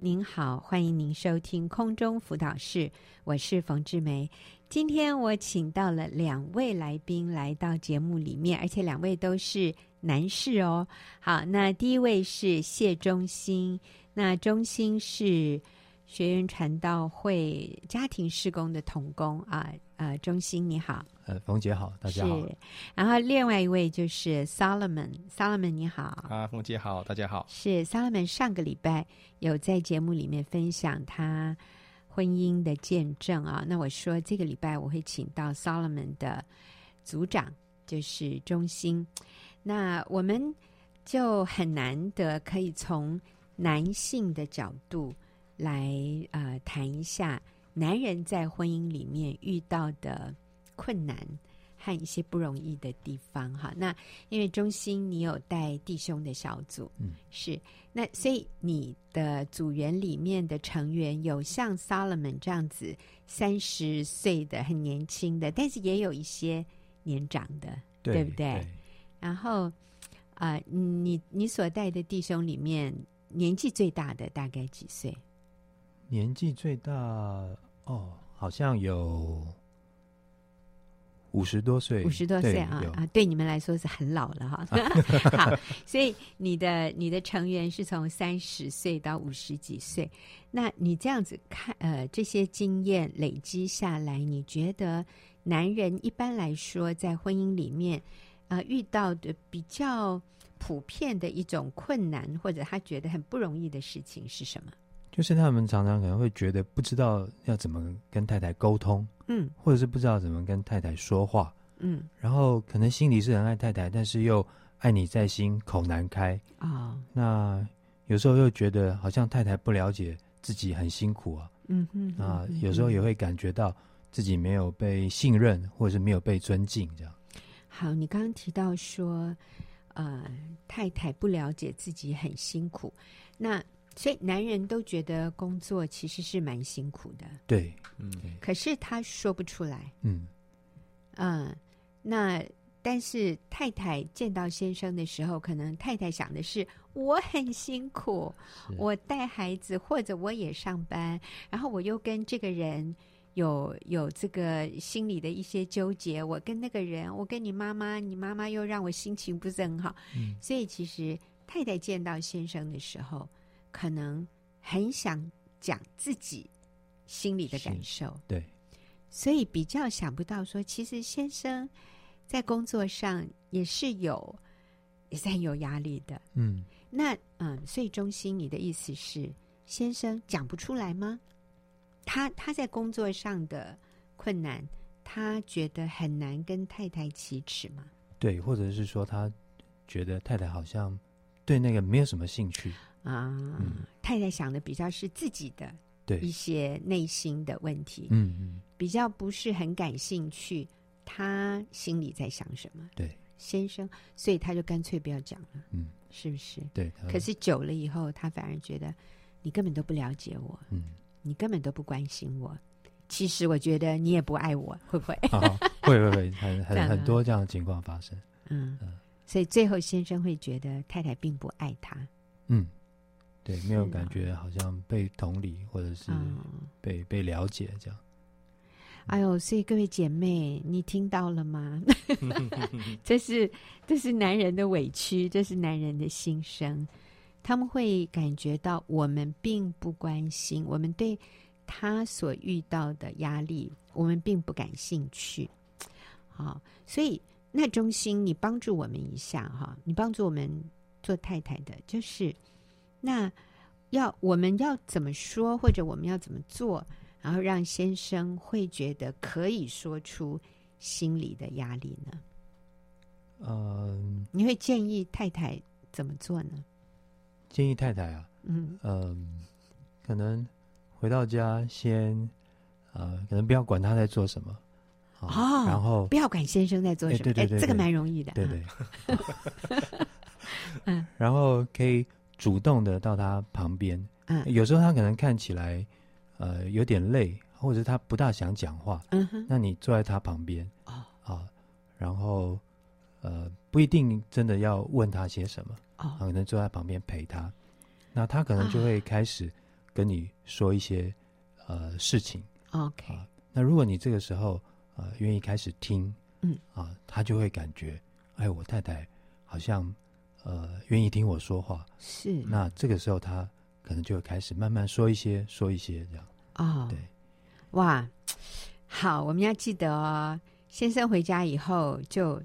您好，欢迎您收听空中辅导室，我是冯志梅。今天我请到了两位来宾来到节目里面，而且两位都是男士哦。好，那第一位是谢忠兴，那忠兴是学员传道会家庭事工的童工啊。呃，中心你好。呃，冯姐好，大家好。是，然后另外一位就是 Solomon，Solomon 你好。啊，冯姐好，大家好。是 Solomon 上个礼拜有在节目里面分享他婚姻的见证啊。那我说这个礼拜我会请到 Solomon 的组长，就是中心。那我们就很难得可以从男性的角度来呃谈一下男人在婚姻里面遇到的。困难和一些不容易的地方，哈。那因为中心，你有带弟兄的小组，嗯，是。那所以你的组员里面的成员有像 Solomon 这样子三十岁的很年轻的，但是也有一些年长的，对，对不对？对。然后啊、呃，你你所带的弟兄里面，年纪最大的大概几岁？年纪最大哦，好像有。五十多岁，五十多岁啊啊，对你们来说是很老了哈。好，所以你的你的成员是从三十岁到五十几岁。那你这样子看，呃，这些经验累积下来，你觉得男人一般来说在婚姻里面啊、呃、遇到的比较普遍的一种困难，或者他觉得很不容易的事情是什么？就是他们常常可能会觉得不知道要怎么跟太太沟通，嗯，或者是不知道怎么跟太太说话，嗯，然后可能心里是很爱太太，但是又爱你在心，口难开啊、哦。那有时候又觉得好像太太不了解自己很辛苦啊，嗯哼，啊，有时候也会感觉到自己没有被信任，或者是没有被尊敬，这样。好，你刚刚提到说，呃，太太不了解自己很辛苦，那。所以男人都觉得工作其实是蛮辛苦的，对，嗯，可是他说不出来，嗯，嗯，那但是太太见到先生的时候，可能太太想的是我很辛苦，我带孩子或者我也上班，然后我又跟这个人有有这个心里的一些纠结，我跟那个人，我跟你妈妈，你妈妈又让我心情不是很好，嗯，所以其实太太见到先生的时候。可能很想讲自己心里的感受，对，所以比较想不到说，其实先生在工作上也是有，也是很有压力的。嗯，那嗯，所以中心，你的意思是，先生讲不出来吗？他他在工作上的困难，他觉得很难跟太太启齿吗？对，或者是说，他觉得太太好像对那个没有什么兴趣。啊、嗯，太太想的比较是自己的对一些内心的问题，嗯嗯，比较不是很感兴趣，他心里在想什么？对，先生，所以他就干脆不要讲了，嗯，是不是？对。可是久了以后，他反而觉得你根本都不了解我，嗯，你根本都不关心我。其实我觉得你也不爱我，会不会？啊、会会会，很很很多这样的情况发生。嗯嗯，所以最后先生会觉得太太并不爱他，嗯。对，没有感觉好像被同理，或者是被、嗯、被了解这样。哎呦，所以各位姐妹，你听到了吗？这是这是男人的委屈，这是男人的心声。他们会感觉到我们并不关心，我们对他所遇到的压力，我们并不感兴趣。好，所以那中心，你帮助我们一下哈，你帮助我们做太太的，就是。那要我们要怎么说，或者我们要怎么做，然后让先生会觉得可以说出心里的压力呢？嗯，你会建议太太怎么做呢？建议太太啊，嗯嗯，可能回到家先呃，可能不要管他在做什么哦，然后不要管先生在做什么，对对对，对，这个蛮容易的，对对，嗯，然后可以。主动的到他旁边，嗯，有时候他可能看起来，呃，有点累，或者他不大想讲话，嗯哼，那你坐在他旁边，哦，啊，然后，呃，不一定真的要问他些什么，哦，可能坐在旁边陪他，那他可能就会开始跟你说一些呃事情。OK，啊，那如果你这个时候呃愿意开始听，嗯。啊，他就会感觉，哎，我太太好像呃愿意听我说话，是。那这个时候他可能就会开始慢慢说一些，说一些这样。哦，对，哇，好，我们要记得哦，先生回家以后就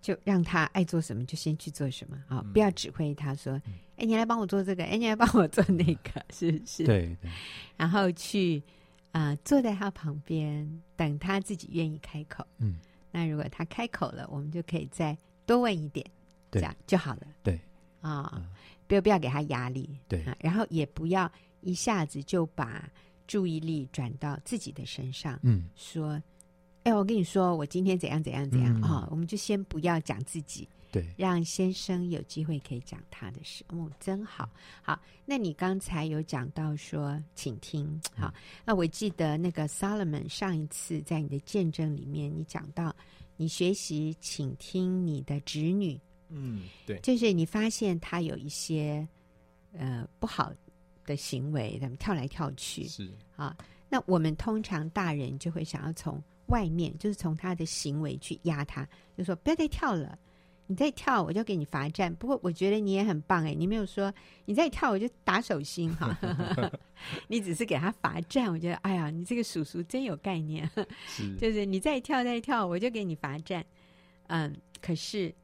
就让他爱做什么就先去做什么啊，哦嗯、不要指挥他说，哎、嗯，你来帮我做这个，哎，你来帮我做那个，是不是？对对，然后去。啊、呃，坐在他旁边，等他自己愿意开口。嗯，那如果他开口了，我们就可以再多问一点，对这样就好了。对，啊、不要不要给他压力。对、啊，然后也不要一下子就把注意力转到自己的身上。嗯，说，哎，我跟你说，我今天怎样怎样怎样啊、嗯哦？我们就先不要讲自己。对，让先生有机会可以讲他的事，哦，真好。好，那你刚才有讲到说，请听。好，嗯、那我记得那个 Solomon 上一次在你的见证里面，你讲到你学习倾听你的侄女，嗯，对，就是你发现他有一些呃不好的行为，他们跳来跳去，是啊。那我们通常大人就会想要从外面，就是从他的行为去压他，就说不要再跳了。你再跳，我就给你罚站。不过我觉得你也很棒哎，你没有说你再跳我就打手心哈，你只是给他罚站。我觉得哎呀，你这个叔叔真有概念，是就是你再跳再跳我就给你罚站。嗯，可是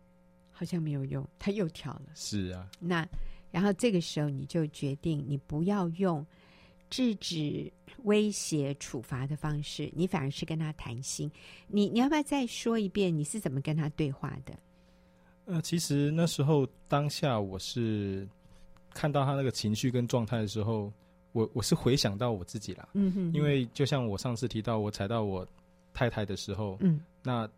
好像没有用，他又跳了。是啊，那然后这个时候你就决定你不要用制止、威胁、处罚的方式，你反而是跟他谈心。你你要不要再说一遍你是怎么跟他对话的？呃，其实那时候当下我是看到他那个情绪跟状态的时候，我我是回想到我自己啦，嗯哼，哼，因为就像我上次提到我踩到我太太的时候，嗯，那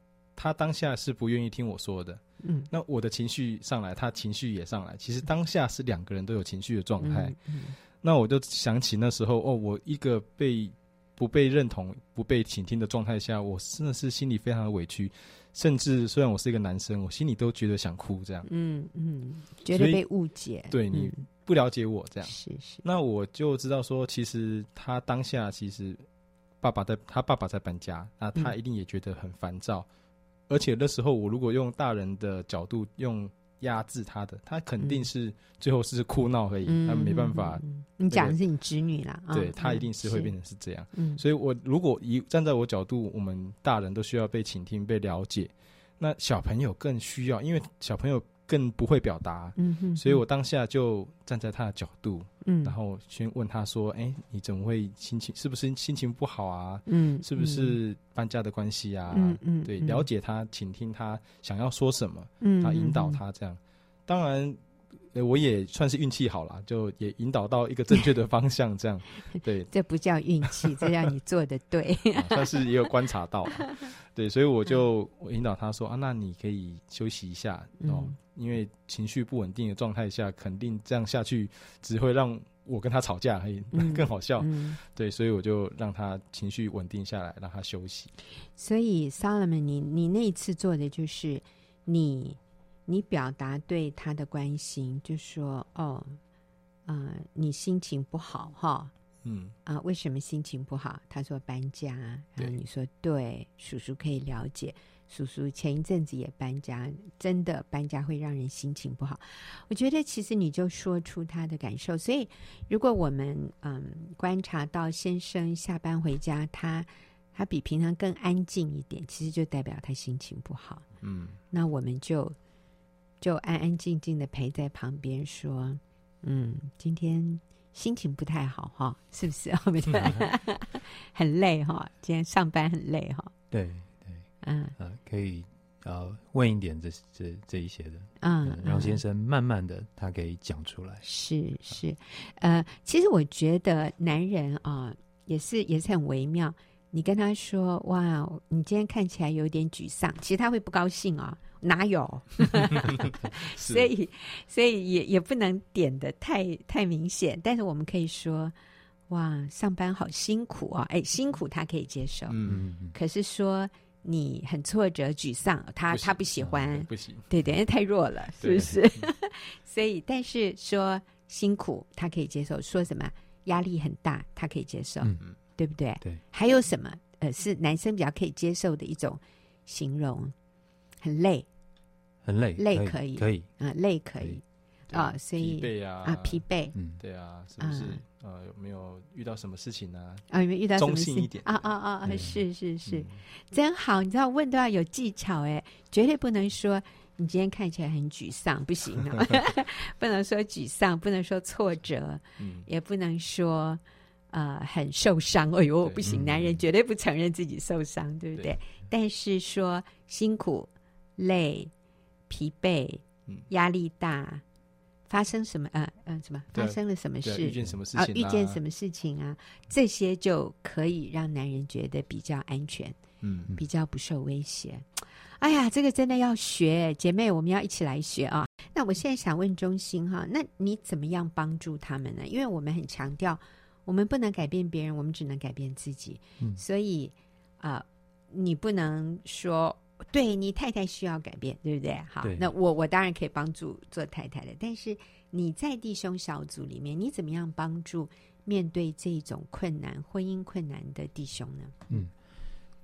他当下是不愿意听我说的，嗯，那我的情绪上来，他情绪也上来，其实当下是两个人都有情绪的状态，嗯，嗯，那我就想起那时候哦，我一个被不被认同、不被倾听的状态下，我真的是心里非常的委屈。甚至虽然我是一个男生，我心里都觉得想哭，这样。嗯嗯，觉得被误解。对，你不了解我这样。是是。那我就知道说，其实他当下其实爸爸在，他爸爸在搬家，那他一定也觉得很烦躁。嗯、而且那时候我如果用大人的角度用。压制他的，他肯定是最后是哭闹而已，嗯、他没办法。嗯、你讲的是你侄女啦，对、嗯、他一定是会变成是这样。嗯，所以我如果以站在我角度，我们大人都需要被倾听、被了解，那小朋友更需要，因为小朋友。更不会表达，嗯哼，所以我当下就站在他的角度，嗯，然后先问他说：“哎，你怎么会心情？是不是心情不好啊？嗯，是不是搬家的关系啊？嗯嗯，对，了解他，倾听他想要说什么，嗯，他引导他这样。当然，我也算是运气好了，就也引导到一个正确的方向，这样。对，这不叫运气，这叫你做的对，算是也有观察到。对，所以我就我引导他说啊，那你可以休息一下哦。因为情绪不稳定的状态下，肯定这样下去只会让我跟他吵架，而已，更好笑。嗯嗯、对，所以我就让他情绪稳定下来，让他休息。所以，Solomon，你你那一次做的就是你你表达对他的关心，就说哦，呃，你心情不好哈，嗯啊，为什么心情不好？他说搬家，然后你说，对，叔叔可以了解。叔叔前一阵子也搬家，真的搬家会让人心情不好。我觉得其实你就说出他的感受，所以如果我们嗯观察到先生下班回家，他他比平常更安静一点，其实就代表他心情不好。嗯，那我们就就安安静静的陪在旁边说，嗯，今天心情不太好哈，是不是？我们 很累哈，今天上班很累哈。对。嗯呃，可以呃问一点这这这一些的，嗯，让先生慢慢的他可以讲出来。是是，呃，其实我觉得男人啊也是也是很微妙。你跟他说哇，你今天看起来有点沮丧，其实他会不高兴啊，哪有？是所以所以也也不能点的太太明显，但是我们可以说哇，上班好辛苦啊，哎，辛苦他可以接受，嗯嗯，可是说。你很挫折、沮丧，他他不喜欢，不行，对对，因为太弱了，是不是？所以，但是说辛苦，他可以接受。说什么压力很大，他可以接受，嗯对不对？对。还有什么？呃，是男生比较可以接受的一种形容，很累，很累，累可可以。可以，啊，累可以。啊，所以疲惫啊啊，疲惫。嗯，对啊，是不是？嗯？呃，有没有遇到什么事情呢？啊，有没有遇到什么事？中性一点。啊啊啊啊！是是是。嗯，真好，你知道问都要有技巧哎，绝对不能说你今天看起来很沮丧，不行哦，不能说沮丧，不能说挫折，嗯，也不能说呃很受伤。哎呦，对。不行，嗯。男人绝对不承认自己受伤，对不对？对。但是说辛苦、累、疲惫嗯、压力大，发生什么？呃呃，什么？发生了什么事？遇见什么事啊，情？遇见什？么事情啊？这些就可以让男人觉得比较安全，嗯，比较不受威胁。哎呀，这个真的要学，姐妹，我们要一起来学啊！那我现在想问中心哈，那你怎么样帮助他们呢？因为我们很强调，我们不能改变别人，我们只能改变自己。嗯所以啊、呃，你不能说对你太太需要改变，对不对？好，那我我当然可以帮助做太太的，但是你在弟兄小组里面，你怎么样帮助面对这种困难、婚姻困难的弟兄呢？嗯。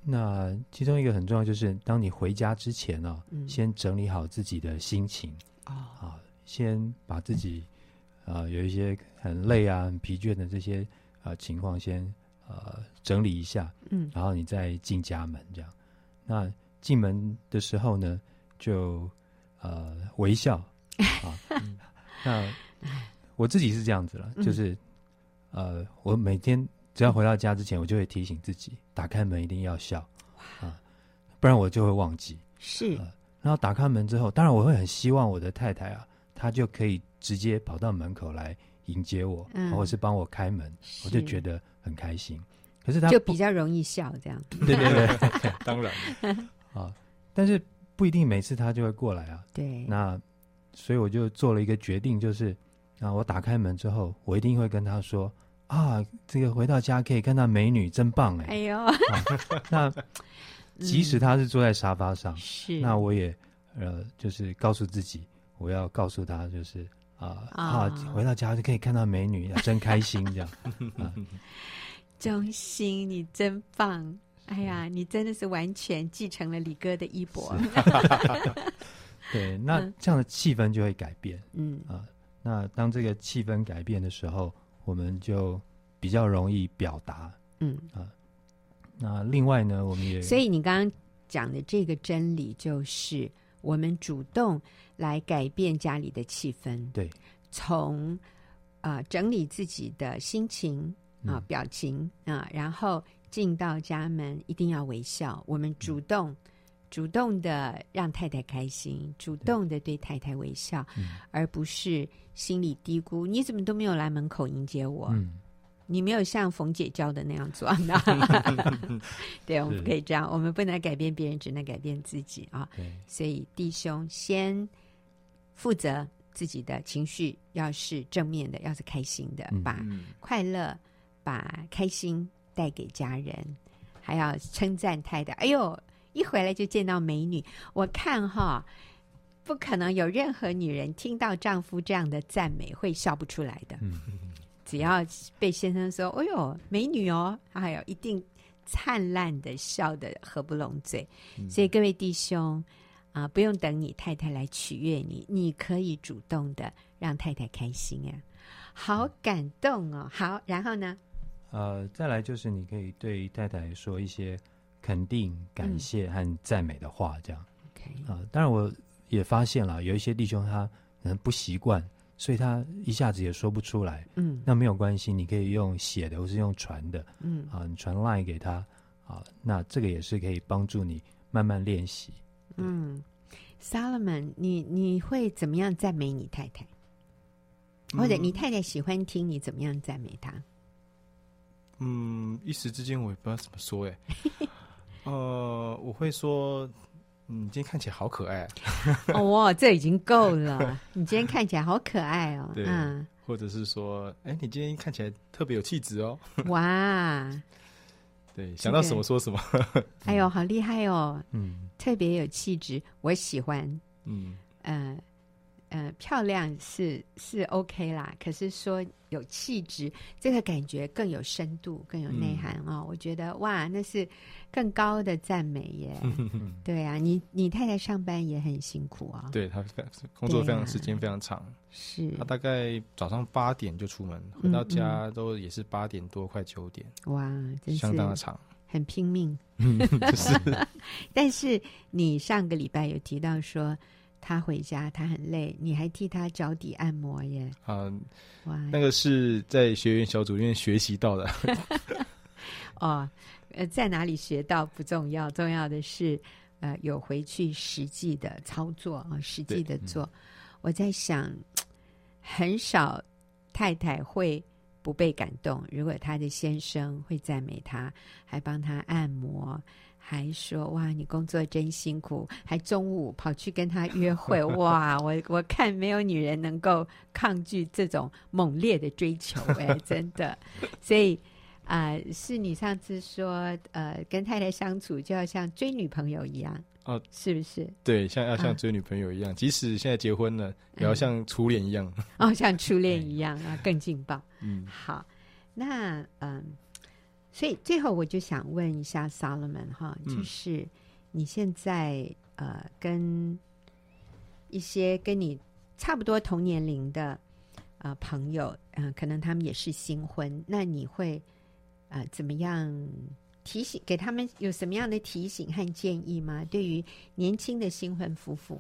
那其中一个很重要，就是当你回家之前呢、嗯先整理好自己的心情哦，啊，先把自己啊有一些很累啊、很疲倦的这些啊情况先呃整理一下，嗯然后你再进家门这样。那进门的时候呢，就呃微笑 啊。那我自己是这样子了，嗯就是呃，我每天只要回到家之前，我就会提醒自己，打开门一定要笑啊，不然我就会忘记。是呃然后打开门之后，当然我会很希望我的太太啊，她就可以直接跑到门口来迎接我，嗯或者是帮我开门，我就觉得很开心。可是她就比较容易笑，这样。对对对 当然，啊，但是不一定每次他就会过来啊。对，那所以我就做了一个决定，就是啊，我打开门之后，我一定会跟他说啊，这个回到家可以看到美女，真棒哎。哎呦，啊那 即使他是坐在沙发上，是那我也呃，就是告诉自己，我要告诉他，就是啊啊啊，回到家就可以看到美女，真开心这样。啊，中心，你真棒！哎呀，你真的是完全继承了李哥的衣钵。对，那嗯。这样的气氛就会改变。嗯。啊。那当这个气氛改变的时候，我们就比较容易表达。嗯。啊，那另外呢，我们也所以你刚刚讲的这个真理，就是我们主动来改变家里的气氛，对。从啊、呃整理自己的心情啊、嗯。表情啊，然后进到家门一定要微笑。我们主动、主动的让太太开心，主动的对太太微笑，嗯。而不是心里嘀咕：你怎么都没有来门口迎接我？嗯。你没有像冯姐教的那样做，对，我们不可以这样，我们不能改变别人，只能改变自己啊。对。所以弟兄先负责自己的情绪，要是正面的，要是开心的，嗯。把嗯，快乐、把开心带给家人，还要称赞太太。哎呦，一回来就见到美女，我看哈，不可能有任何女人听到丈夫这样的赞美会笑不出来的。嗯只要被先生说：“哎呦，美女哦！”还有一定灿烂的笑得合不拢嘴。嗯所以各位弟兄啊，不用等你太太来取悦你，你可以主动的让太太开心啊、好感动哦！好，然后呢？呃，再来就是你可以对太太说一些肯定、感谢和赞美的话，这样。OK，啊、当然我也发现了，有一些弟兄他可能不习惯，所以他一下子也说不出来。嗯那没有关系，你可以用写的或是用传的嗯啊，你传 line 给他啊，那这个也是可以帮助你慢慢练习。嗯，Solomon，你你会怎么样赞美你太太？或者你太太喜欢听你怎么样赞美她？嗯，一时之间我也不知道怎么说哎。呃，我会说，嗯，你今天看起来好可爱啊，哦，这已经够了。你今天看起来好可爱哦。对嗯，或者是说，哎，你今天看起来特别有气质哦。哇，对，想到什么说什么。哎呦，好厉害哦，嗯，特别有气质，我喜欢。嗯，呃，呃，漂亮是是 OK 啦，可是说有气质，这个感觉更有深度，更有内涵啊、嗯哦！我觉得哇，那是更高的赞美耶。对啊，你你太太上班也很辛苦啊、哦。对，她工作非常时间非常长，是她大概早上八点就出门，回到家都也是八点多，快九点。哇，真是相当的长，很拼命。是，但是你上个礼拜有提到说。他回家，他很累，你还替他脚底按摩耶？啊，哇，那个是在学员小组里面学习到的。哦，呃，在哪里学到不重要，重要的是，呃，有回去实际的操作啊，实际的做。嗯、我在想，很少太太会不被感动，如果他的先生会赞美他，还帮他按摩。还说哇，你工作真辛苦，还中午跑去跟他约会 哇！我我看没有女人能够抗拒这种猛烈的追求哎，真的。所以啊、呃，是你上次说呃，跟太太相处就要像追女朋友一样哦、啊，是不是？对，像要像追女朋友一样，啊、即使现在结婚了，也要像初恋一样、嗯、哦，像初恋 一样啊，更劲爆。嗯，好，那嗯。所以最后我就想问一下 Solomon 哈，就是你现在呃跟一些跟你差不多同年龄的呃朋友，嗯、呃，可能他们也是新婚，那你会呃怎么样提醒给他们有什么样的提醒和建议吗？对于年轻的新婚夫妇，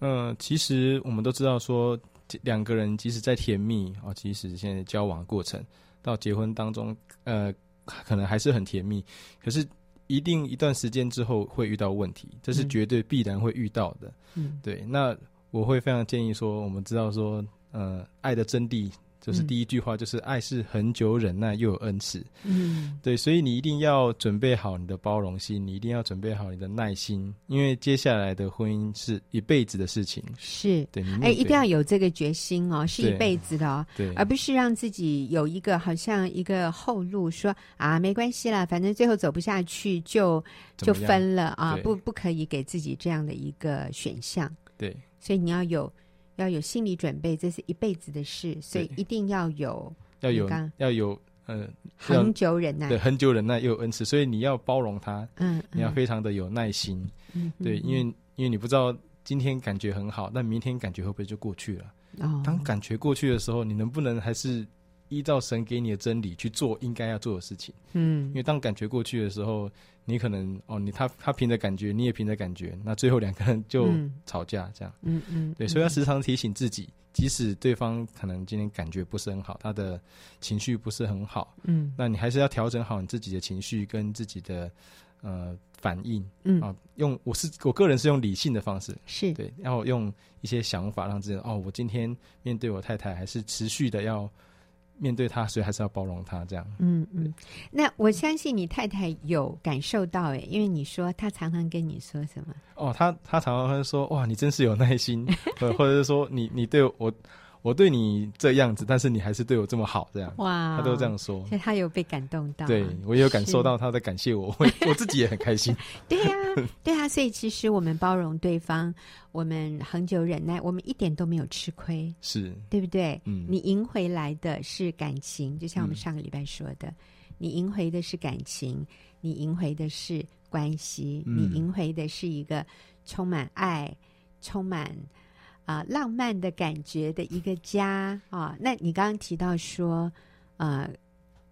嗯、呃，其实我们都知道说两个人即使在甜蜜啊，即使现在交往过程到结婚当中，呃。可能还是很甜蜜，可是一定一段时间之后会遇到问题，这是绝对必然会遇到的。嗯，对。那我会非常建议说，我们知道说，呃，爱的真谛。就是第一句话，就是爱是恒久忍耐又有恩慈。嗯，对，所以你一定要准备好你的包容心，你一定要准备好你的耐心，因为接下来的婚姻是一辈子的事情。是，对，哎、欸，一定要有这个决心哦，是一辈子的哦，对，而不是让自己有一个好像一个后路说，说啊，没关系啦，反正最后走不下去就就分了啊，不不可以给自己这样的一个选项。对，所以你要有。要有心理准备，这是一辈子的事，所以一定要有要有要有嗯恒久忍耐，对，恒久忍耐又有恩慈，所以你要包容他，嗯，嗯，你要非常的有耐心，嗯，对，因为因为你不知道今天感觉很好，但明天感觉会不会就过去了？哦，当感觉过去的时候，你能不能还是依照神给你的真理去做应该要做的事情？嗯，因为当感觉过去的时候。你可能哦，你他他凭着感觉，你也凭着感觉，那最后两个人就吵架这样。嗯嗯，对，所以要时常提醒自己，即使对方可能今天感觉不是很好，他的情绪不是很好，嗯，那你还是要调整好你自己的情绪跟自己的呃反应。嗯啊，用我是我个人是用理性的方式，是对，然后用一些想法让自己哦，我今天面对我太太还是持续的要。面对他，所以还是要包容他，这样。嗯嗯，那我相信你太太有感受到诶，因为你说她常常跟你说什么？哦，她她常常会说：“哇，你真是有耐心。” 或者是说：“你你对我。”我对你这样子，但是你还是对我这么好，这样。哇，他都这样说，所以他有被感动到，对我也有感受到他在感谢我，我我自己也很开心。对呀、啊，对啊，所以其实我们包容对方，我们恒久忍耐，我们一点都没有吃亏，是。对不对？嗯，你赢回来的是感情，就像我们上个礼拜说的，嗯、你赢回的是感情，你赢回的是关系，嗯、你赢回的是一个充满爱、充满。啊，浪漫的感觉的一个家啊，那你刚刚提到说，呃，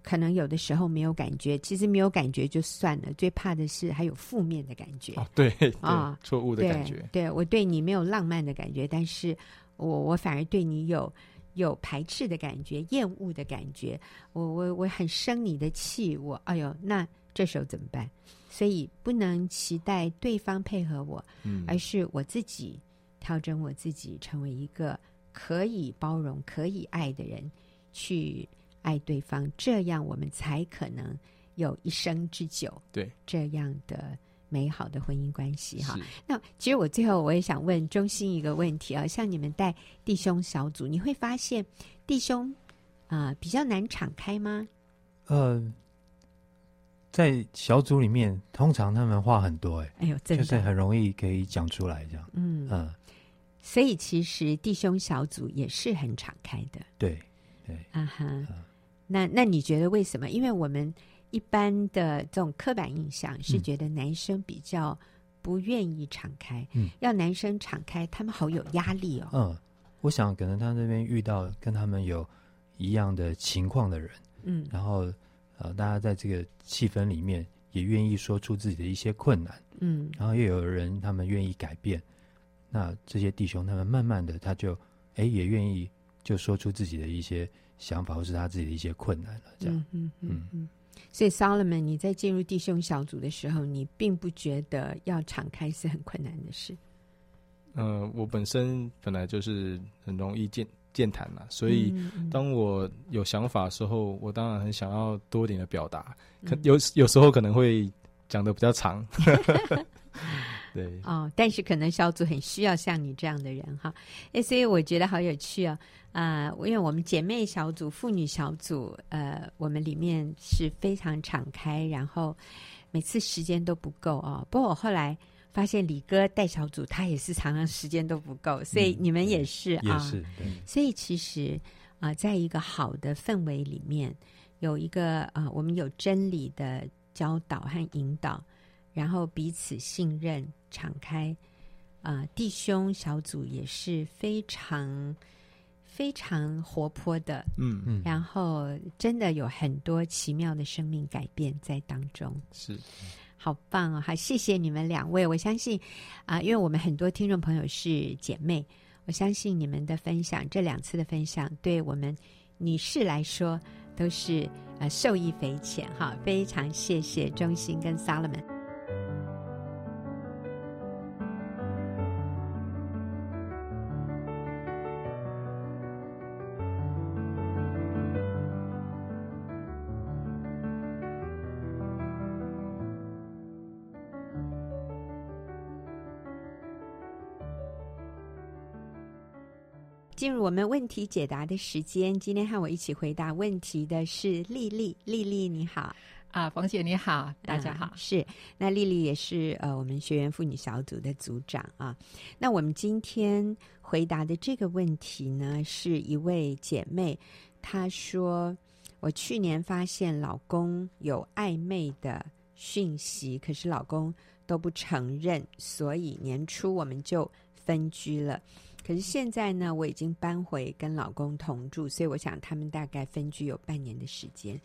可能有的时候没有感觉，其实没有感觉就算了，最怕的是还有负面的感觉。哦，对啊，错误的感觉。对，对我对你没有浪漫的感觉，但是我我反而对你有有排斥的感觉、厌恶的感觉。我我我很生你的气，我哎呦，那这时候怎么办？所以不能期待对方配合我，嗯，而是我自己。调整我自己，成为一个可以包容、可以爱的人，去爱对方，这样我们才可能有一生之久。对，这样的美好的婚姻关系哈。那其实我最后我也想问中心一个问题啊，像你们带弟兄小组，你会发现弟兄啊、呃、比较难敞开吗？呃，在小组里面，通常他们话很多，哎，哎呦，真的就是很容易可以讲出来这样。嗯嗯。所以其实弟兄小组也是很敞开的。对对，啊哈。那那你觉得为什么？因为我们一般的这种刻板印象是觉得男生比较不愿意敞开，嗯，要男生敞开，他们好有压力哦。嗯，我想可能他那边遇到跟他们有一样的情况的人，嗯，然后呃，大家在这个气氛里面也愿意说出自己的一些困难，嗯，然后又有人他们愿意改变，那这些弟兄他们慢慢的他就哎也愿意就说出自己的一些。想法或是他自己的一些困难了，这样，嗯嗯嗯嗯。所以，Solomon，你在进入弟兄小组的时候，你并不觉得要敞开是很困难的事。嗯、呃，我本身本来就是很容易健健谈嘛，所以当我有想法的时候，我当然很想要多点的表达，可有有时候可能会讲的比较长。对哦，但是可能小组很需要像你这样的人哈，哎，所以我觉得好有趣哦，啊、呃，因为我们姐妹小组、妇女小组，呃，我们里面是非常敞开，然后每次时间都不够哦。不过我后来发现李哥带小组，他也是常常时间都不够，所以你们也是啊，也是，所以其实啊、呃，在一个好的氛围里面，有一个啊、呃，我们有真理的教导和引导。然后彼此信任、敞开，啊、呃，弟兄小组也是非常非常活泼的，嗯嗯，然后真的有很多奇妙的生命改变在当中，是，好棒哦！好，谢谢你们两位。我相信啊、呃，因为我们很多听众朋友是姐妹，我相信你们的分享，这两次的分享，对我们女士来说都是呃受益匪浅哈。非常谢谢忠心跟 Solomon。进入我们问题解答的时间，今天和我一起回答问题的是丽丽。丽丽你好，啊，冯姐你好，大家好。嗯、是，那丽丽也是呃我们学员妇女小组的组长啊。那我们今天回答的这个问题呢，是一位姐妹，她说我去年发现老公有暧昧的讯息，可是老公都不承认，所以年初我们就分居了。可是现在呢，我已经搬回跟老公同住，所以我想他们大概分居有半年的时间。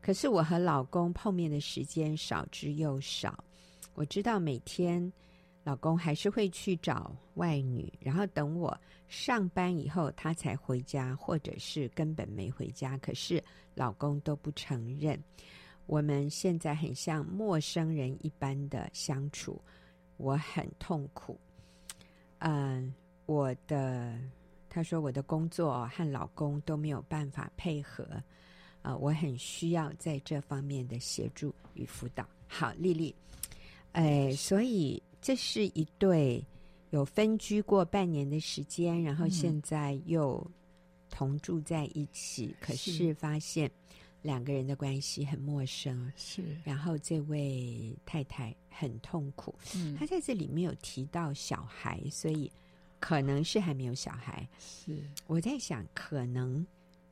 可是我和老公碰面的时间少之又少。我知道每天老公还是会去找外女，然后等我上班以后他才回家，或者是根本没回家。可是老公都不承认。我们现在很像陌生人一般的相处，我很痛苦。嗯。我的，他说我的工作和老公都没有办法配合，啊、呃，我很需要在这方面的协助与辅导。好，丽丽，哎，所以这是一对有分居过半年的时间，然后现在又同住在一起，嗯、可是发现两个人的关系很陌生，是，然后这位太太很痛苦，嗯，她在这里没有提到小孩，所以。可能是还没有小孩，是我在想，可能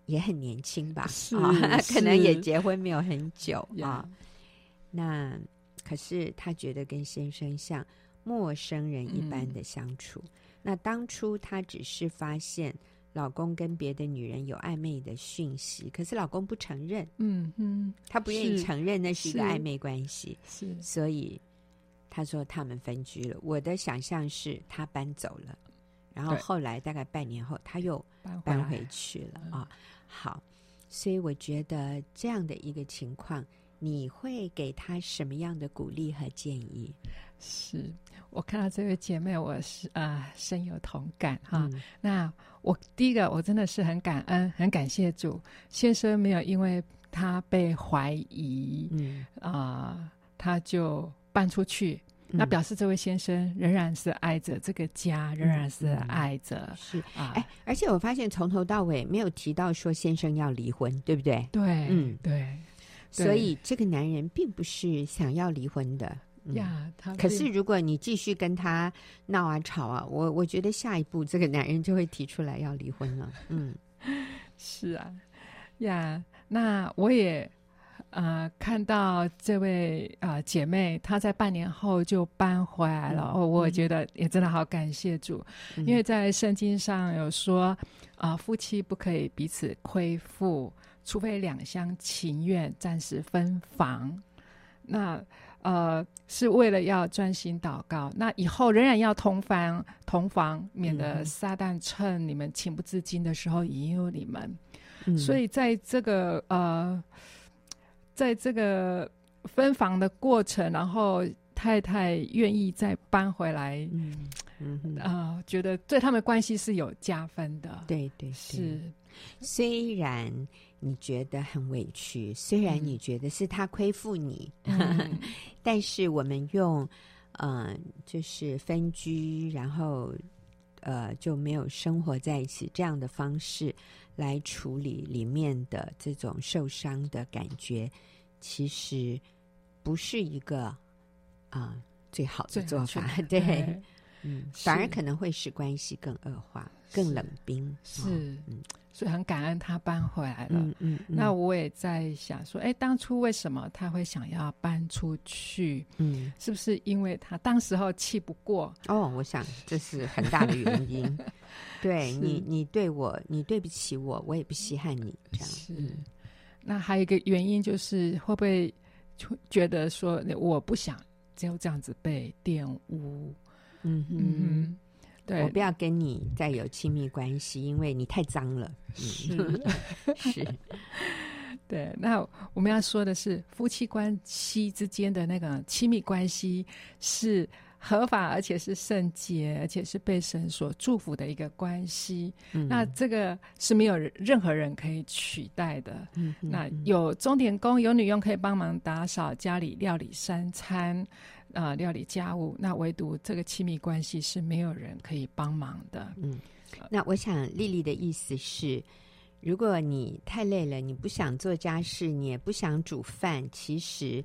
也很年轻吧，是，哦、是可能也结婚没有很久啊。那可是他觉得跟先生像陌生人一般的相处。嗯、那当初他只是发现老公跟别的女人有暧昧的讯息，可是老公不承认，嗯嗯，他不愿意承认那是一个暧昧关系，是，所以他说他们分居了。我的想象是他搬走了。然后后来大概半年后，他又搬回去了啊、哦。好，所以我觉得这样的一个情况，你会给他什么样的鼓励和建议？是我看到这位姐妹，我是啊、呃、深有同感哈、嗯。那我第一个，我真的是很感恩，很感谢主先生没有因为他被怀疑，嗯啊、呃，他就搬出去。那表示这位先生仍然是爱着这个家，嗯、仍然是爱着、嗯、是啊。哎，而且我发现从头到尾没有提到说先生要离婚，对不对？对，嗯，对。所以这个男人并不是想要离婚的。呀，他可是如果你继续跟他闹啊吵啊，我我觉得下一步这个男人就会提出来要离婚了。嗯，是啊，呀，那我也。呃，看到这位啊、呃、姐妹，她在半年后就搬回来了。嗯、我觉得也真的好感谢主，嗯、因为在圣经上有说，啊、呃，夫妻不可以彼此亏负，除非两厢情愿，暂时分房。那呃，是为了要专心祷告。那以后仍然要同房，同房，免得撒旦趁你们情不自禁的时候引诱你们。嗯、所以在这个呃。在这个分房的过程，然后太太愿意再搬回来，嗯嗯啊、呃，觉得对他们关系是有加分的。对对，对是。虽然你觉得很委屈，虽然你觉得是他亏负你，嗯、但是我们用嗯、呃，就是分居，然后呃就没有生活在一起这样的方式。来处理里面的这种受伤的感觉，其实不是一个啊、呃、最好的做法。对，对嗯，反而可能会使关系更恶化、更冷冰。是，嗯，所以很感恩他搬回来了。嗯嗯，嗯那我也在想说，哎，当初为什么他会想要搬出去？嗯，是不是因为他当时候气不过？哦，我想这是很大的原因。对你，你对我，你对不起我，我也不稀罕你。这样是。那还有一个原因就是，会不会觉得说，我不想就这样子被玷污？嗯哼，对，我不要跟你再有亲密关系，因为你太脏了。是 是，对。那我们要说的是，夫妻关系之间的那个亲密关系是。合法，而且是圣洁，而且是被神所祝福的一个关系。嗯、那这个是没有任何人可以取代的。那有钟点工、有女佣可以帮忙打扫家里、料理三餐，啊、呃，料理家务。那唯独这个亲密关系是没有人可以帮忙的。嗯，那我想丽丽的意思是，如果你太累了，你不想做家事，你也不想煮饭，其实。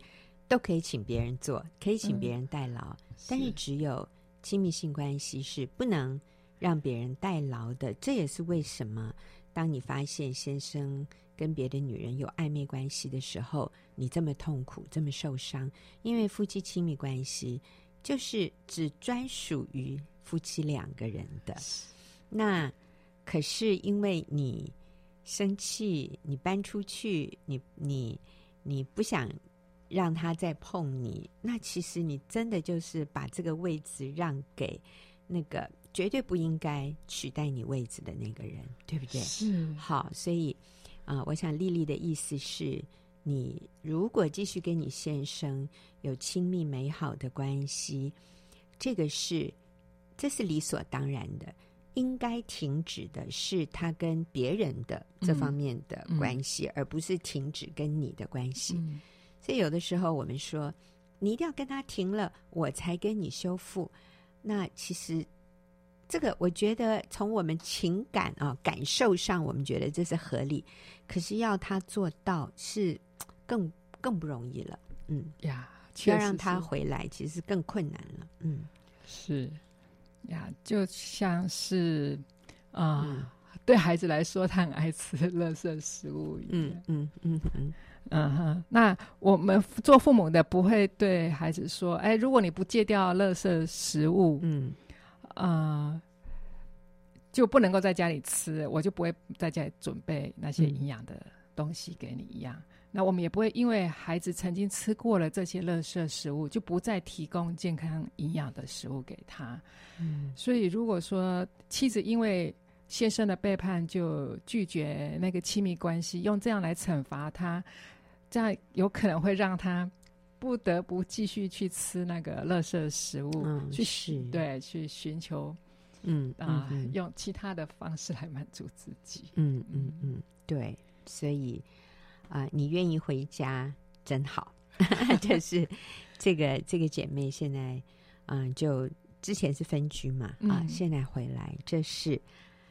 都可以请别人做，可以请别人代劳，嗯、但是只有亲密性关系是不能让别人代劳的。这也是为什么，当你发现先生跟别的女人有暧昧关系的时候，你这么痛苦，这么受伤。因为夫妻亲密关系就是只专属于夫妻两个人的。那可是因为你生气，你搬出去，你你你不想。让他再碰你，那其实你真的就是把这个位置让给那个绝对不应该取代你位置的那个人，对不对？是。好，所以啊、呃，我想丽丽的意思是，你如果继续跟你先生有亲密美好的关系，这个是这是理所当然的，应该停止的是他跟别人的这方面的关系，嗯嗯、而不是停止跟你的关系。嗯所以有的时候我们说，你一定要跟他停了，我才跟你修复。那其实这个，我觉得从我们情感啊感受上，我们觉得这是合理。可是要他做到，是更更不容易了。嗯呀，要让他回来，其实更困难了。嗯，是呀，就像是啊，呃嗯、对孩子来说，他很爱吃垃圾食物一样。嗯嗯嗯嗯。嗯嗯嗯哼，那我们做父母的不会对孩子说：“哎，如果你不戒掉垃圾食物，嗯，呃，就不能够在家里吃，我就不会在家里准备那些营养的东西给你一样。嗯、那我们也不会因为孩子曾经吃过了这些垃圾食物，就不再提供健康营养的食物给他。嗯，所以如果说妻子因为先生的背叛就拒绝那个亲密关系，用这样来惩罚他。”这样有可能会让他不得不继续去吃那个垃圾食物，嗯、去寻对去寻求，嗯啊，用其他的方式来满足自己。嗯嗯嗯，对，所以啊、呃，你愿意回家真好。就是这个这个姐妹现在嗯、呃，就之前是分居嘛啊，嗯、现在回来，这是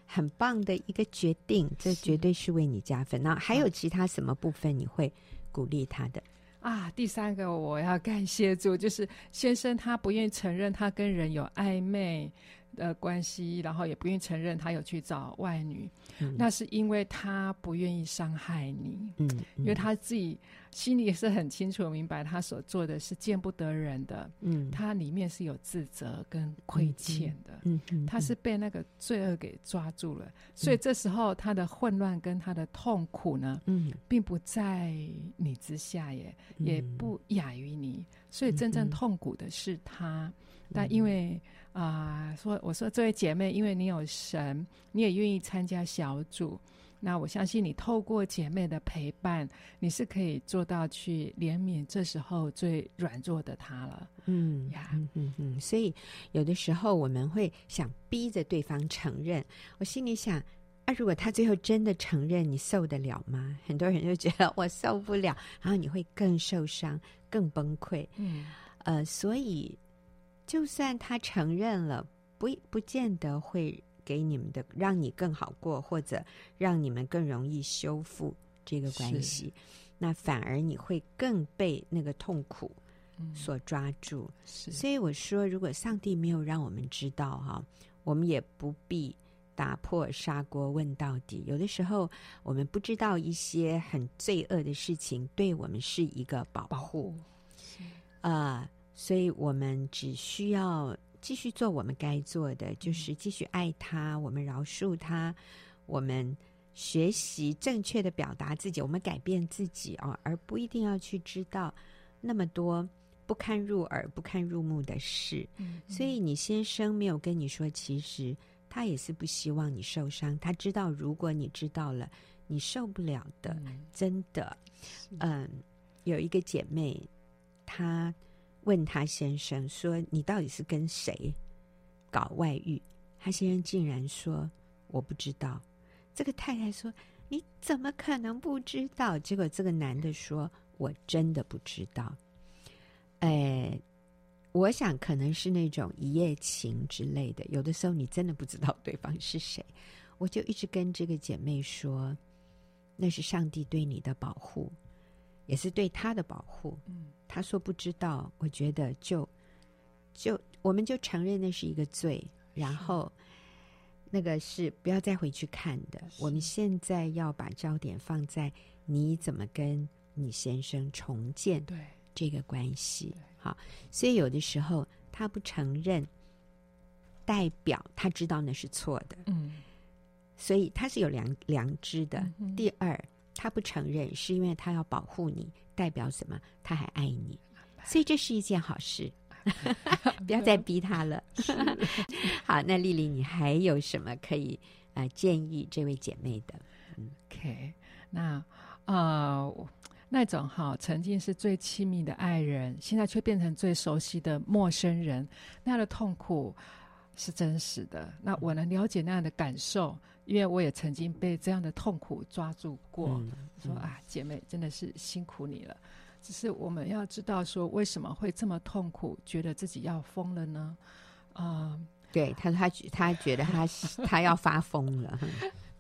很棒的一个决定，这绝对是为你加分。那是还有其他什么部分你会？鼓励他的啊，第三个我要感谢主，就是先生他不愿意承认他跟人有暧昧的关系，然后也不愿意承认他有去找外女，嗯、那是因为他不愿意伤害你，嗯，嗯。因为他自己心里也是很清楚明白，他所做的是见不得人的，嗯，他里面是有自责跟亏欠的，嗯，他是被那个罪恶给抓住了，嗯、所以这时候他的混乱跟他的痛苦呢，嗯，并不在你之下耶，嗯、也不亚于你，所以真正痛苦的是他，嗯、但因为。啊、呃，说我说这位姐妹，因为你有神，你也愿意参加小组，那我相信你透过姐妹的陪伴，你是可以做到去怜悯这时候最软弱的她了。嗯呀，嗯嗯嗯，所以有的时候我们会想逼着对方承认，我心里想啊，如果他最后真的承认，你受得了吗？很多人就觉得我受不了，然后你会更受伤、更崩溃。嗯，呃，所以。就算他承认了，不不见得会给你们的让你更好过，或者让你们更容易修复这个关系。那反而你会更被那个痛苦所抓住。嗯、所以我说，如果上帝没有让我们知道哈，我们也不必打破砂锅问到底。有的时候，我们不知道一些很罪恶的事情，对我们是一个保护。啊。所以我们只需要继续做我们该做的，就是继续爱他，我们饶恕他，我们学习正确的表达自己，我们改变自己哦，而不一定要去知道那么多不堪入耳、不堪入目的事。嗯嗯。所以你先生没有跟你说，其实他也是不希望你受伤，他知道如果你知道了，你受不了的，嗯。真的。嗯，有一个姐妹，她。问他先生说：“你到底是跟谁搞外遇？”他先生竟然说：“我不知道。”这个太太说：“你怎么可能不知道？”结果这个男的说：“我真的不知道。”哎，我想可能是那种一夜情之类的。有的时候你真的不知道对方是谁。我就一直跟这个姐妹说：“那是上帝对你的保护。”也是对他的保护。嗯，他说不知道，我觉得就就我们就承认那是一个罪，然后那个是不要再回去看的。我们现在要把焦点放在你怎么跟你先生重建对这个关系。好，所以有的时候他不承认，代表他知道那是错的。嗯，所以他是有良良知的。第二。他不承认，是因为他要保护你，代表什么？他还爱你，所以这是一件好事。不要再逼他了。好，那丽丽，你还有什么可以呃建议这位姐妹的？嗯，OK，那呃那种哈曾经是最亲密的爱人，现在却变成最熟悉的陌生人，那样的痛苦是真实的。那我能了解那样的感受。因为我也曾经被这样的痛苦抓住过，说啊，姐妹真的是辛苦你了。只是我们要知道，说为什么会这么痛苦，觉得自己要疯了呢？啊、呃，对，他他他觉得他 他要发疯了，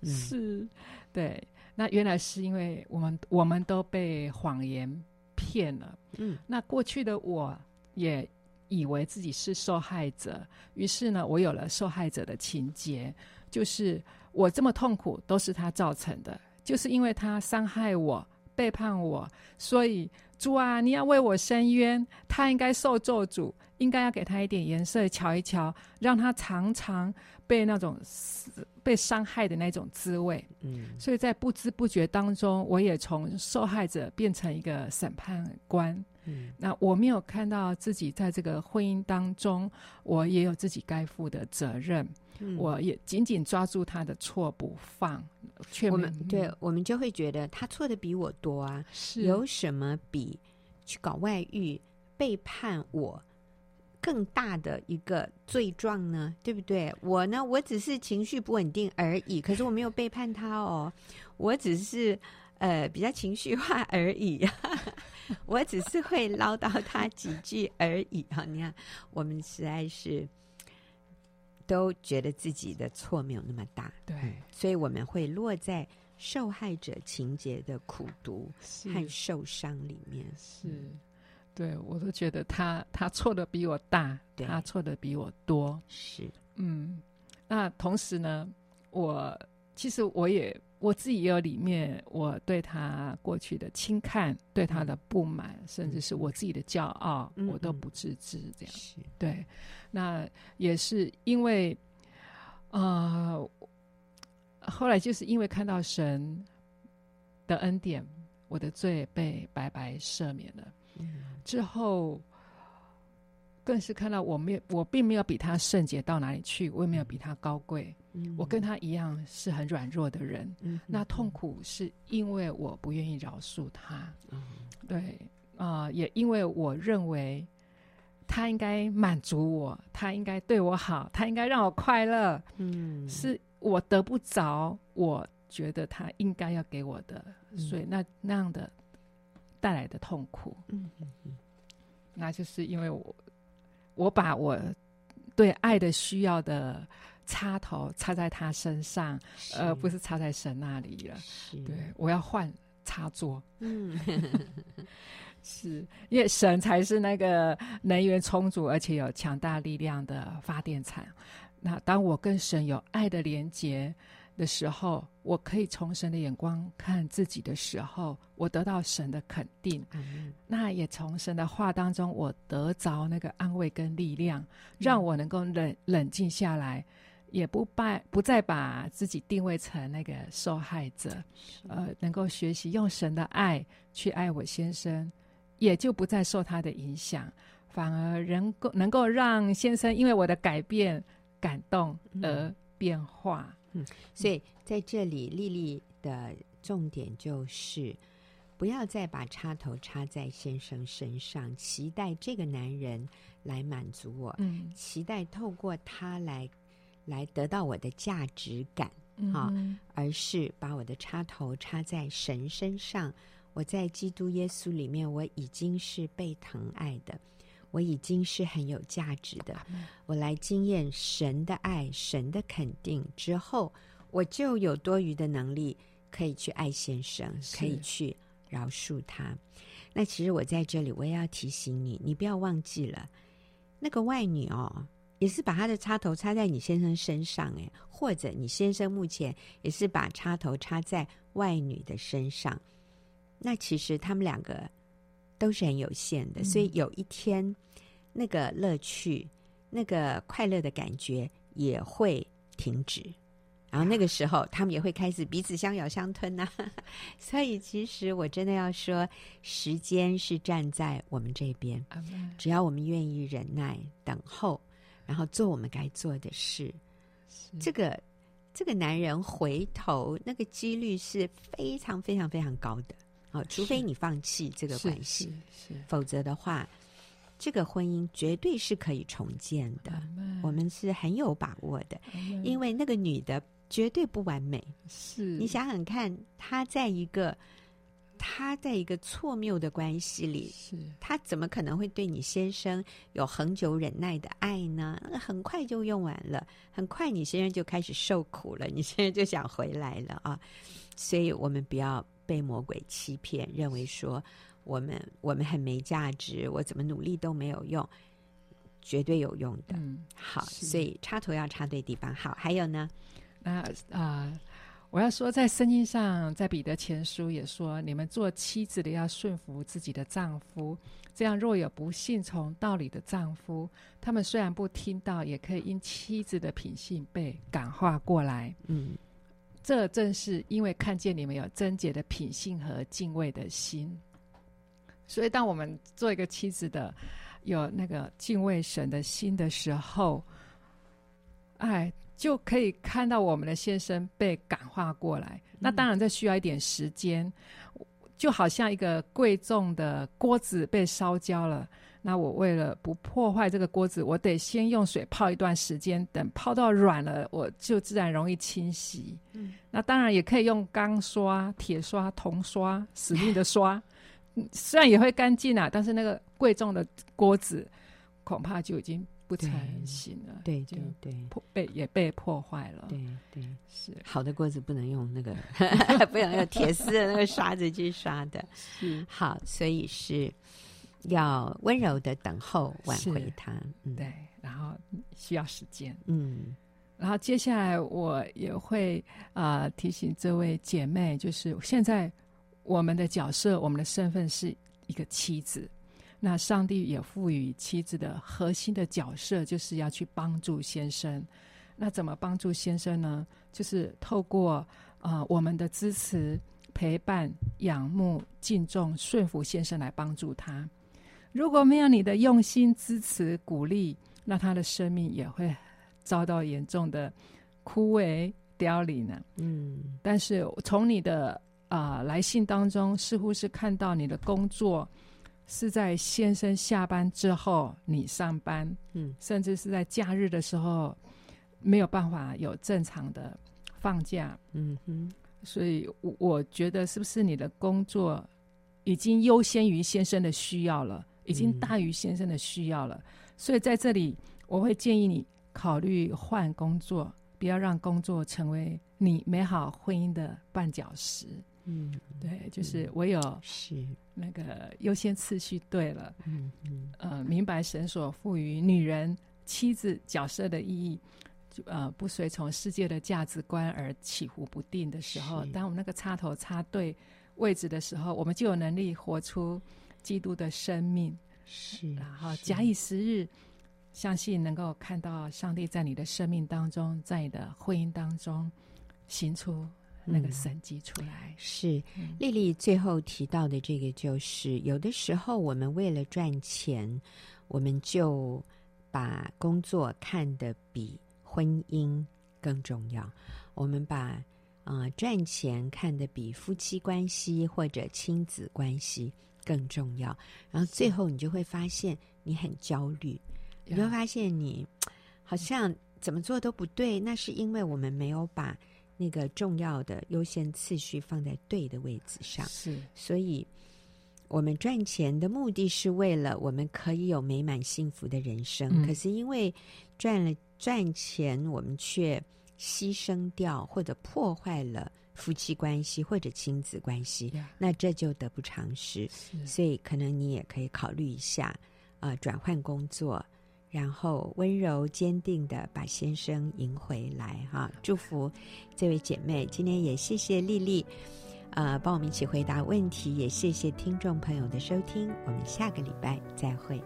嗯、是，对。那原来是因为我们我们都被谎言骗了。嗯，那过去的我也以为自己是受害者，于是呢，我有了受害者的情节，就是。我这么痛苦都是他造成的，就是因为他伤害我、背叛我，所以主啊，你要为我伸冤，他应该受咒诅，应该要给他一点颜色瞧一瞧，让他尝尝被那种被伤害的那种滋味。嗯，所以在不知不觉当中，我也从受害者变成一个审判官。嗯，那我没有看到自己在这个婚姻当中，我也有自己该负的责任。我也紧紧抓住他的错不放，却我们对我们就会觉得他错的比我多啊！是有什么比去搞外遇、背叛我更大的一个罪状呢？对不对？我呢，我只是情绪不稳定而已，可是我没有背叛他哦，我只是呃比较情绪化而已，我只是会唠叨他几句而已啊！你看，我们实在是。都觉得自己的错没有那么大，对，所以我们会落在受害者情节的苦读和受伤里面。是，对我都觉得他他错的比我大，他错的比我多。是，嗯，那同时呢，我其实我也。我自己也有里面，我对他过去的轻看，对他的不满，嗯、甚至是我自己的骄傲，嗯、我都不自知。这样是对，那也是因为，呃，后来就是因为看到神的恩典，我的罪被白白赦免了。嗯、之后。更是看到我没有，我并没有比他圣洁到哪里去，我也没有比他高贵。嗯、我跟他一样是很软弱的人。嗯、那痛苦是因为我不愿意饶恕他。嗯、对啊、呃，也因为我认为他应该满足我，他应该对我好，他应该让我快乐。嗯，是我得不着，我觉得他应该要给我的，嗯、所以那那样的带来的痛苦。嗯，那就是因为我。我把我对爱的需要的插头插在他身上，而是不是插在神那里了。是对，我要换插座。嗯，是因为神才是那个能源充足而且有强大力量的发电厂。那当我跟神有爱的连结。的时候，我可以从神的眼光看自己的时候，我得到神的肯定。嗯、那也从神的话当中，我得着那个安慰跟力量，让我能够冷冷静下来，也不把不再把自己定位成那个受害者。呃，能够学习用神的爱去爱我先生，也就不再受他的影响，反而能够能够让先生因为我的改变感动而变化。嗯嗯，所以在这里，丽丽的重点就是，不要再把插头插在先生身上，期待这个男人来满足我，嗯，期待透过他来来得到我的价值感，啊，嗯，而是把我的插头插在神身上。我在基督耶稣里面，我已经是被疼爱的。我已经是很有价值的，我来经验神的爱、神的肯定之后，我就有多余的能力可以去爱先生，可以去饶恕他。那其实我在这里，我也要提醒你，你不要忘记了，那个外女哦，也是把她的插头插在你先生身上，诶，或者你先生目前也是把插头插在外女的身上，那其实他们两个。都是很有限的，所以有一天，嗯、那个乐趣、那个快乐的感觉也会停止，然后那个时候，他们也会开始彼此相咬相吞呐、啊。所以，其实我真的要说，时间是站在我们这边，只要我们愿意忍耐、等候，然后做我们该做的事，这个这个男人回头那个几率是非常非常非常高的。哦，除非你放弃这个关系，否则的话，这个婚姻绝对是可以重建的。我们是很有把握的，因为那个女的绝对不完美。是，你想想看，她在一个她在一个错谬的关系里，是她怎么可能会对你先生有恒久忍耐的爱呢？很快就用完了，很快你先生就开始受苦了，你现在就想回来了啊！所以我们不要。被魔鬼欺骗，认为说我们我们很没价值，我怎么努力都没有用，绝对有用的。嗯，好，所以插头要插对地方。好，还有呢？那啊、呃，我要说，在圣经上，在彼得前书也说，你们做妻子的要顺服自己的丈夫，这样若有不信从道理的丈夫，他们虽然不听到，也可以因妻子的品性被感化过来。嗯。这正是因为看见你们有贞洁的品性和敬畏的心，所以当我们做一个妻子的，有那个敬畏神的心的时候，哎，就可以看到我们的先生被感化过来。那当然这需要一点时间，就好像一个贵重的锅子被烧焦了。那我为了不破坏这个锅子，我得先用水泡一段时间，等泡到软了，我就自然容易清洗。嗯，那当然也可以用钢刷、铁刷、铜刷，死命的刷，虽然也会干净啊，但是那个贵重的锅子恐怕就已经不成形了，对对对，破被也被破坏了，对对。是。好的锅子不能用那个，不能用铁丝的那个刷子去刷的，是。好，所以是要温柔的等候挽回他，嗯，对，然后需要时间，嗯，然后接下来我也会啊、呃、提醒这位姐妹，就是现在我们的角色，我们的身份是一个妻子。那上帝也赋予妻子的核心的角色，就是要去帮助先生。那怎么帮助先生呢？就是透过啊、呃、我们的支持、陪伴、仰慕、敬重、顺服先生来帮助他。如果没有你的用心支持、鼓励，那他的生命也会遭到严重的枯萎凋零呢。嗯，但是从你的啊、呃、来信当中，似乎是看到你的工作。是在先生下班之后，你上班，嗯，甚至是在假日的时候，没有办法有正常的放假，嗯哼，所以我觉得是不是你的工作已经优先于先生的需要了，已经大于先生的需要了，嗯、所以在这里我会建议你考虑换工作，不要让工作成为你美好婚姻的绊脚石。嗯，对，就是唯有是。那个优先次序对了，嗯嗯，呃，明白神所赋予女人妻子角色的意义，就呃，不随从世界的价值观而起伏不定的时候，当我们那个插头插对位置的时候，我们就有能力活出基督的生命，是，然后假以时日，相信能够看到上帝在你的生命当中，在你的婚姻当中行出。那个神迹出来、嗯、是丽丽最后提到的这个，就是有的时候我们为了赚钱，我们就把工作看得比婚姻更重要。我们把啊、呃、赚钱看得比夫妻关系或者亲子关系更重要，然后最后你就会发现你很焦虑，你会发现你好像怎么做都不对，那是因为我们没有把。那个重要的优先次序放在对的位置上，是，所以我们赚钱的目的是为了我们可以有美满幸福的人生。嗯、可是因为赚了赚钱，我们却牺牲掉或者破坏了夫妻关系或者亲子关系.那这就得不偿失。所以可能你也可以考虑一下，啊、呃，转换工作。然后温柔坚定的把先生迎回来哈，祝福这位姐妹。今天也谢谢丽丽，呃，帮我们一起回答问题，也谢谢听众朋友的收听。我们下个礼拜再会。